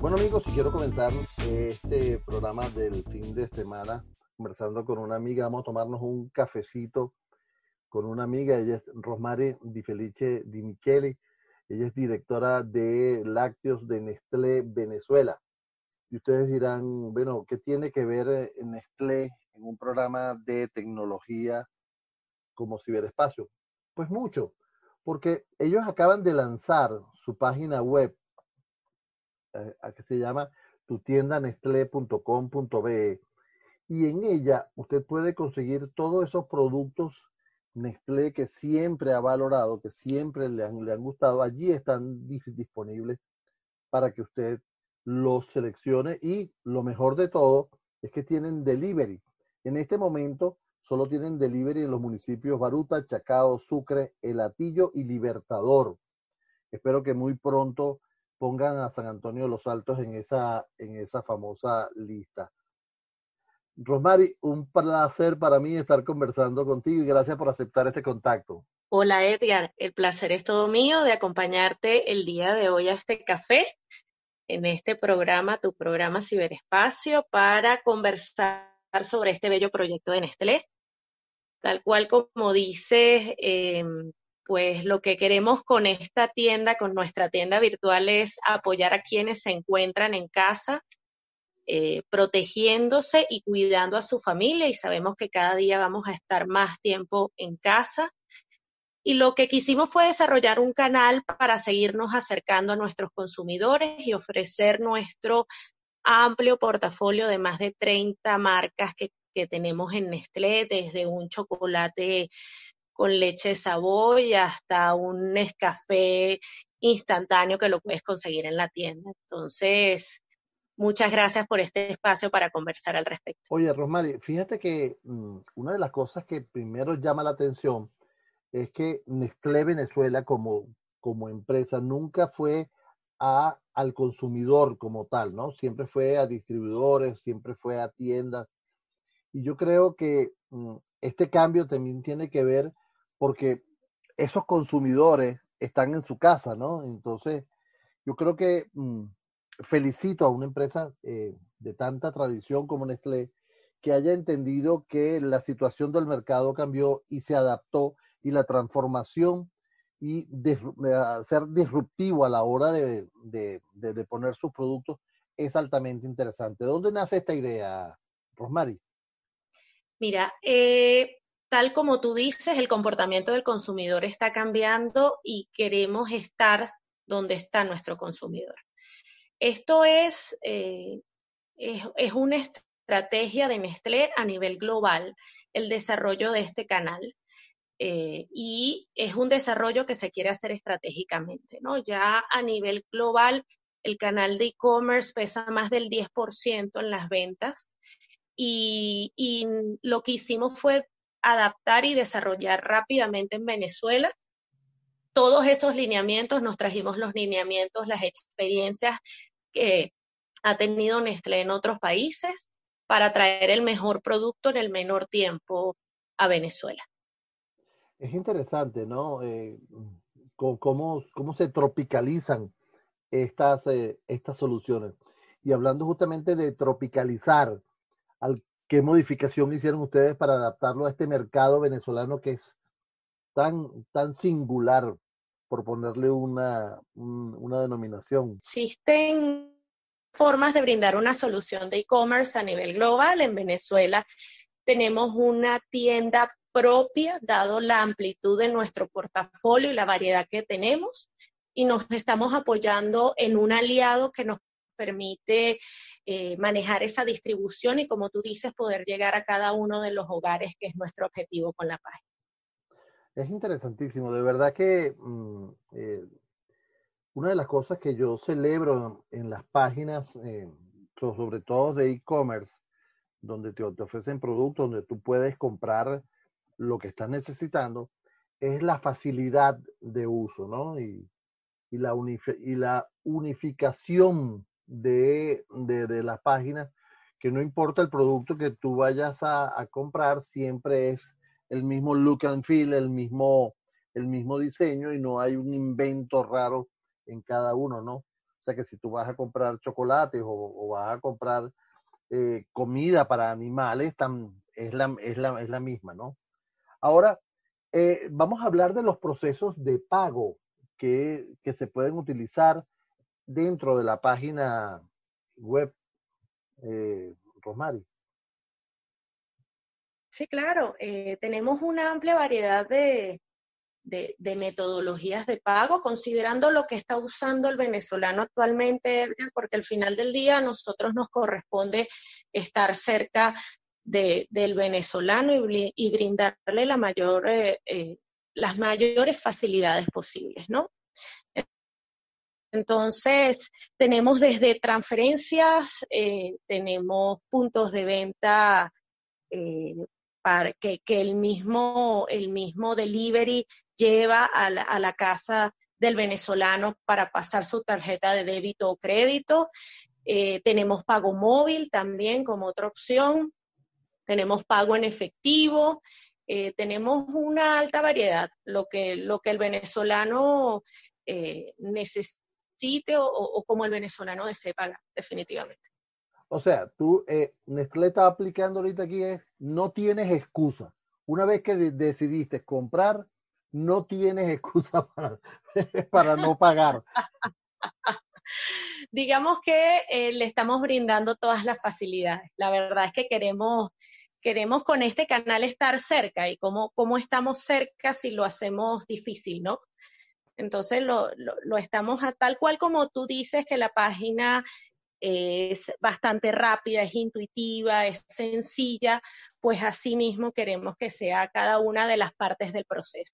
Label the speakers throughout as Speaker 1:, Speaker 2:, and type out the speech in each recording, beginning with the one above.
Speaker 1: Bueno amigos, quiero comenzar este programa del fin de semana conversando con una amiga. Vamos a tomarnos un cafecito con una amiga. Ella es Rosmare Di Felice Di Michele. Ella es directora de lácteos de Nestlé Venezuela. Y ustedes dirán, bueno, ¿qué tiene que ver eh, Nestlé en un programa de tecnología como ciberespacio? Pues mucho, porque ellos acaban de lanzar su página web, eh, que se llama tutiendanestlé.com.be, y en ella usted puede conseguir todos esos productos Nestlé que siempre ha valorado, que siempre le han, le han gustado. Allí están disponibles para que usted los seleccione y lo mejor de todo es que tienen delivery. En este momento solo tienen delivery en los municipios Baruta, Chacao, Sucre, El Atillo y Libertador. Espero que muy pronto pongan a San Antonio de los Altos en esa, en esa famosa lista. Rosmary, un placer para mí estar conversando contigo y gracias por aceptar este contacto.
Speaker 2: Hola Edgar, el placer es todo mío de acompañarte el día de hoy a este café en este programa, tu programa Ciberespacio, para conversar sobre este bello proyecto de Nestlé. Tal cual como dices, em, pues lo que queremos con esta tienda, con nuestra tienda virtual, es apoyar a quienes se encuentran en casa, eh, protegiéndose y cuidando a su familia. Y sabemos que cada día vamos a estar más tiempo en casa y lo que quisimos fue desarrollar un canal para seguirnos acercando a nuestros consumidores y ofrecer nuestro amplio portafolio de más de 30 marcas que, tenemos en Nestlé, desde un chocolate con leche de Savoy hasta un Nescafé instantáneo que lo puedes conseguir en la tienda. Entonces, muchas gracias por este espacio para conversar al respecto.
Speaker 1: Oye, Rosmary, fíjate que mm, una de las cosas que primero llama la atención es que Nestlé Venezuela como, como empresa nunca fue a, al consumidor como tal, ¿no? Siempre fue a distribuidores, siempre fue a tiendas. Y yo creo que mm, este cambio también tiene que ver porque esos consumidores están en su casa, ¿no? Entonces, yo creo que mm, felicito a una empresa eh, de tanta tradición como Nestlé que haya entendido que la situación del mercado cambió y se adaptó y la transformación y de, ser disruptivo a la hora de, poner sus productos es altamente interesante. ¿De dónde nace esta idea, Rosmary?
Speaker 2: Mira, eh, tal como tú dices, el comportamiento del consumidor está cambiando y queremos estar donde está nuestro consumidor. Esto es, eh, es, una estrategia de Nestlé a nivel global, el desarrollo de este canal. Eh, y es un desarrollo que se quiere hacer estratégicamente, ¿no? Ya a nivel global, el canal de e-commerce pesa más del 10% en las ventas y, y lo que hicimos fue adaptar y desarrollar rápidamente en Venezuela todos esos lineamientos, nos trajimos los lineamientos, las experiencias que ha tenido Nestlé en otros países para traer el mejor producto en el menor tiempo a Venezuela.
Speaker 1: Es interesante, ¿no? Eh, cómo, cómo, se tropicalizan estas, eh, estas soluciones. Y hablando justamente de tropicalizar, ¿qué modificación hicieron ustedes para adaptarlo a este mercado venezolano que es tan, tan singular, por ponerle una, una denominación?
Speaker 2: Existen formas de brindar una solución de e-commerce a nivel global. En Venezuela tenemos una tienda propia, dado la amplitud de nuestro portafolio y la variedad que tenemos, y nos estamos apoyando en un aliado que nos permite eh, manejar esa distribución y, como tú dices, poder llegar a cada uno de los hogares, que es nuestro objetivo con la página.
Speaker 1: Es interesantísimo, de verdad que mm, eh, una de las cosas que yo celebro en las páginas, eh, sobre todo de e-commerce, donde te, ofrecen productos, donde tú puedes comprar lo que estás necesitando es la facilidad de uso, ¿no? Y, la, y la unificación de, de, las páginas, que no importa el producto que tú vayas a, comprar, siempre es el mismo look and feel, el mismo, el mismo diseño y no hay un invento raro en cada uno, ¿no? O sea que si tú vas a comprar chocolates o, vas a comprar eh, comida para animales, es, la, es, la, es la misma, ¿no? Ahora, eh, vamos a hablar de los procesos de pago que, que, se pueden utilizar dentro de la página web, eh, Rosmary.
Speaker 2: Sí, claro. Eh, tenemos una amplia variedad de, de, metodologías de pago, considerando lo que está usando el venezolano actualmente, porque al final del día a nosotros nos corresponde estar cerca del venezolano y, brindarle la mayor, eh, eh, las mayores facilidades posibles, ¿no? Entonces, tenemos desde transferencias, eh, tenemos puntos de venta para que, el, mismo, el mismo delivery lleva a la, a la casa del venezolano para pasar su tarjeta de débito o crédito. tenemos pago móvil también como otra opción tenemos pago en efectivo, eh, tenemos una alta variedad, lo que, lo que el venezolano eh, necesite o, como el venezolano desee pagar, definitivamente.
Speaker 1: O sea, tú, eh, Nestlé está aplicando ahorita aquí es, no tienes excusa. Una vez que decidiste comprar, no tienes excusa para, para no pagar.
Speaker 2: Digamos que le estamos brindando todas las facilidades. La verdad es que queremos queremos con este canal estar cerca y cómo, cómo estamos cerca si lo hacemos difícil, ¿no? Entonces lo, lo, estamos a tal cual como tú dices que la página es bastante rápida, es intuitiva, es sencilla, pues así mismo queremos que sea cada una de las partes del proceso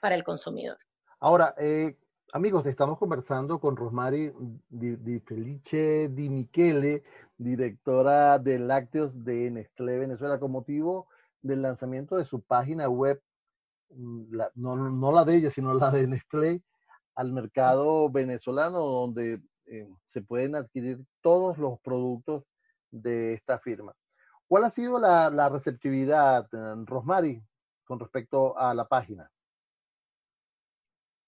Speaker 2: para el consumidor.
Speaker 1: Ahora, eh, amigos, estamos conversando con Rosmary Di, Felice Di Michele, directora de lácteos de Nestlé Venezuela, con motivo del lanzamiento de su página web, mm, no, la de ella, sino la de Nestlé, al mercado venezolano, donde eh, se pueden adquirir todos los productos de esta firma. ¿Cuál ha sido la, la receptividad, eh, Rosmary, con respecto a la página?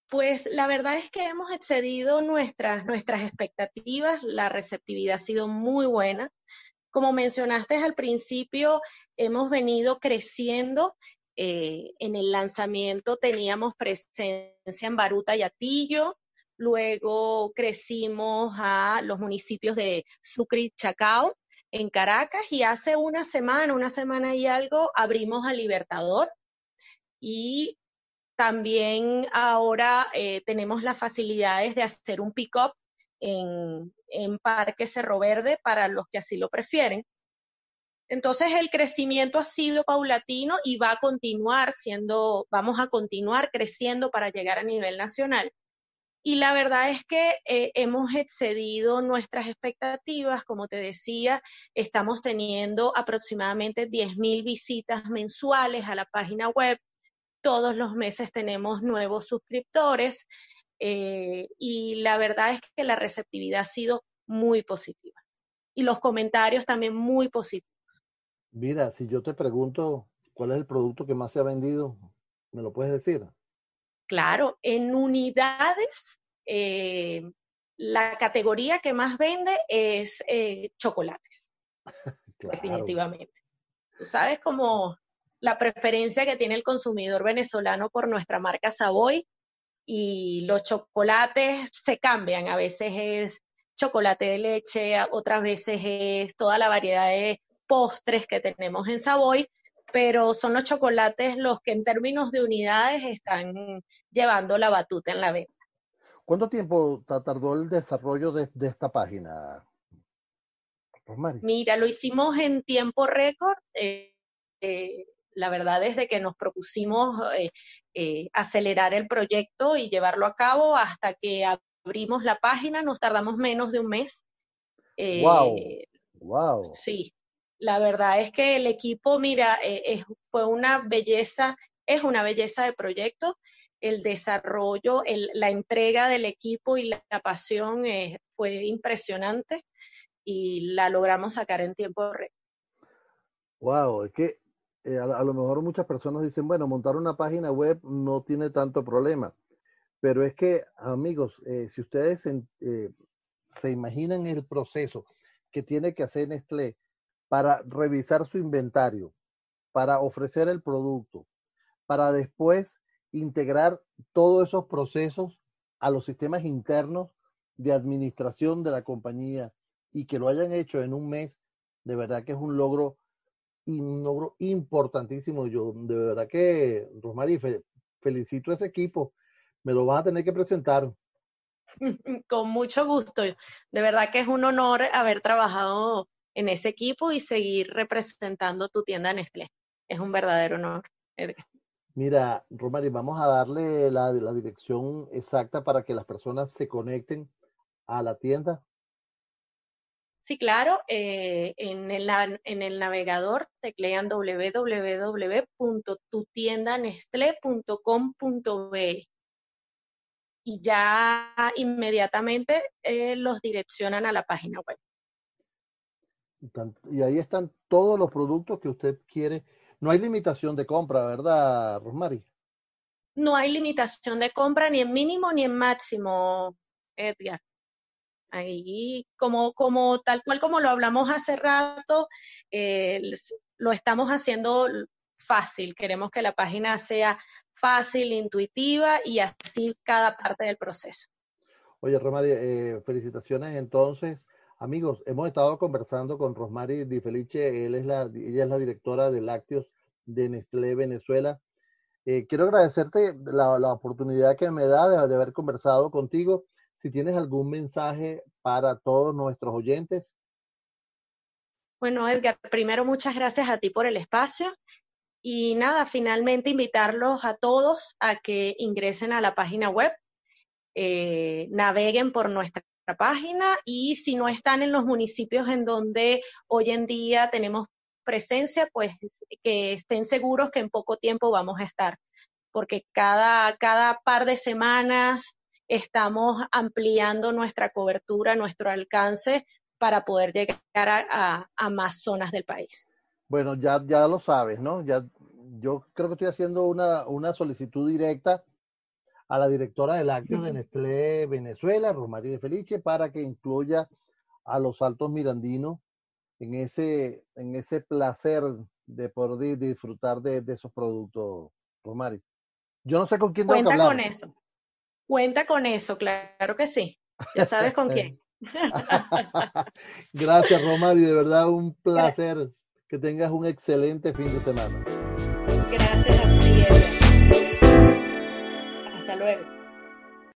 Speaker 2: Pues la verdad es que hemos excedido nuestras, nuestras expectativas, la receptividad ha sido muy buena. Como mencionaste al principio, hemos venido creciendo. Eh, en el lanzamiento teníamos presencia en Baruta y Atillo, luego crecimos a los municipios de Sucre Chacao en Caracas y hace una semana, una semana y algo, abrimos a Libertador y también ahora eh, tenemos las facilidades de hacer un pick-up en Parque Cerro Verde para los que así lo prefieren. Entonces el crecimiento ha sido paulatino y va a continuar siendo, vamos a continuar creciendo para llegar a nivel nacional. Y la verdad es que eh, hemos excedido nuestras expectativas, como te decía, estamos teniendo aproximadamente 10.000 visitas mensuales a la página web, todos los meses tenemos nuevos suscriptores eh, y la verdad es que la receptividad ha sido muy positiva y los comentarios también muy positivos.
Speaker 1: Mira, si yo te pregunto cuál es el producto que más se ha vendido, ¿me lo puedes decir?
Speaker 2: Claro, en unidades, eh, la categoría que más vende es eh, chocolates, definitivamente. Tú sabes cómo la preferencia que tiene el consumidor venezolano por nuestra marca Savoy y los chocolates se cambian. A veces es chocolate de leche, otras veces es toda la variedad de postres que tenemos en Savoy, pero son los chocolates los que en términos de unidades están llevando la batuta en la venta.
Speaker 1: ¿Cuánto tiempo tardó el desarrollo de, esta página?
Speaker 2: Mira, lo hicimos en tiempo récord. Eh, eh, la verdad desde que nos propusimos eh, acelerar el proyecto y llevarlo a cabo hasta que abrimos la página, nos tardamos menos de un mes.
Speaker 1: wow, wow.
Speaker 2: Sí, la verdad es que el equipo, mira, fue una belleza, es una belleza de proyecto. El desarrollo, la entrega del equipo y la, pasión fue impresionante y la logramos sacar en tiempo récord.
Speaker 1: Wow, es que eh, a, lo mejor muchas personas dicen, bueno, montar una página web no tiene tanto problema. Pero es que, amigos, eh, si ustedes eh, se imaginan el proceso que tiene que hacer Nestlé para revisar su inventario, para ofrecer el producto, para después integrar todos esos procesos a los sistemas internos de administración de la compañía y que lo hayan hecho en un mes, de verdad que es un logro, un logro importantísimo. Yo, de verdad que, Rosmarie, felicito a ese equipo. Me lo vas a tener que presentar.
Speaker 2: Con mucho gusto. De verdad que es un honor haber trabajado en ese equipo y seguir representando tu tienda Nestlé. Es un verdadero honor, Edgar.
Speaker 1: Mira, Romari, vamos a darle la, la, dirección exacta para que las personas se conecten a la tienda.
Speaker 2: Sí, claro, eh, en, el, en el navegador teclean www.tutiendanestle.com.be y ya inmediatamente eh, los direccionan a la página web.
Speaker 1: Y ahí están todos los productos que usted quiere no hay limitación de compra, ¿verdad, Rosmary?
Speaker 2: No hay limitación de compra ni en mínimo ni en máximo, Edgar. Ahí, como, como tal cual como lo hablamos hace rato, eh, lo estamos haciendo fácil. Queremos que la página sea fácil, intuitiva y así cada parte del proceso.
Speaker 1: Oye, Rosmary, eh, felicitaciones entonces Amigos, hemos estado conversando con Rosmary Di Felice, él es la, ella es la directora de lácteos de Nestlé Venezuela. Eh, quiero agradecerte la, la, oportunidad que me da de, haber conversado contigo. Si tienes algún mensaje para todos nuestros oyentes.
Speaker 2: Bueno, Edgar, primero muchas gracias a ti por el espacio y nada, finalmente invitarlos a todos a que ingresen a la página web, eh, naveguen por nuestra página y si no están en los municipios en donde hoy en día tenemos presencia, pues que estén seguros que en poco tiempo vamos a estar, porque cada, cada par de semanas estamos ampliando nuestra cobertura, nuestro alcance para poder llegar a, a, más zonas del país.
Speaker 1: Bueno, ya, ya lo sabes, ¿no? Ya, yo creo que estoy haciendo una, una solicitud directa a la directora de lácteos de Nestlé Venezuela, Romaría de Felice, para que incluya a los altos mirandinos en ese, en ese placer de poder disfrutar de, esos productos, Romari. Yo no sé con quién
Speaker 2: Cuenta con eso. Cuenta con eso, claro que sí. Ya sabes con quién.
Speaker 1: Gracias, Romari. De verdad, un placer. Que tengas un excelente fin de semana.
Speaker 2: Gracias luego.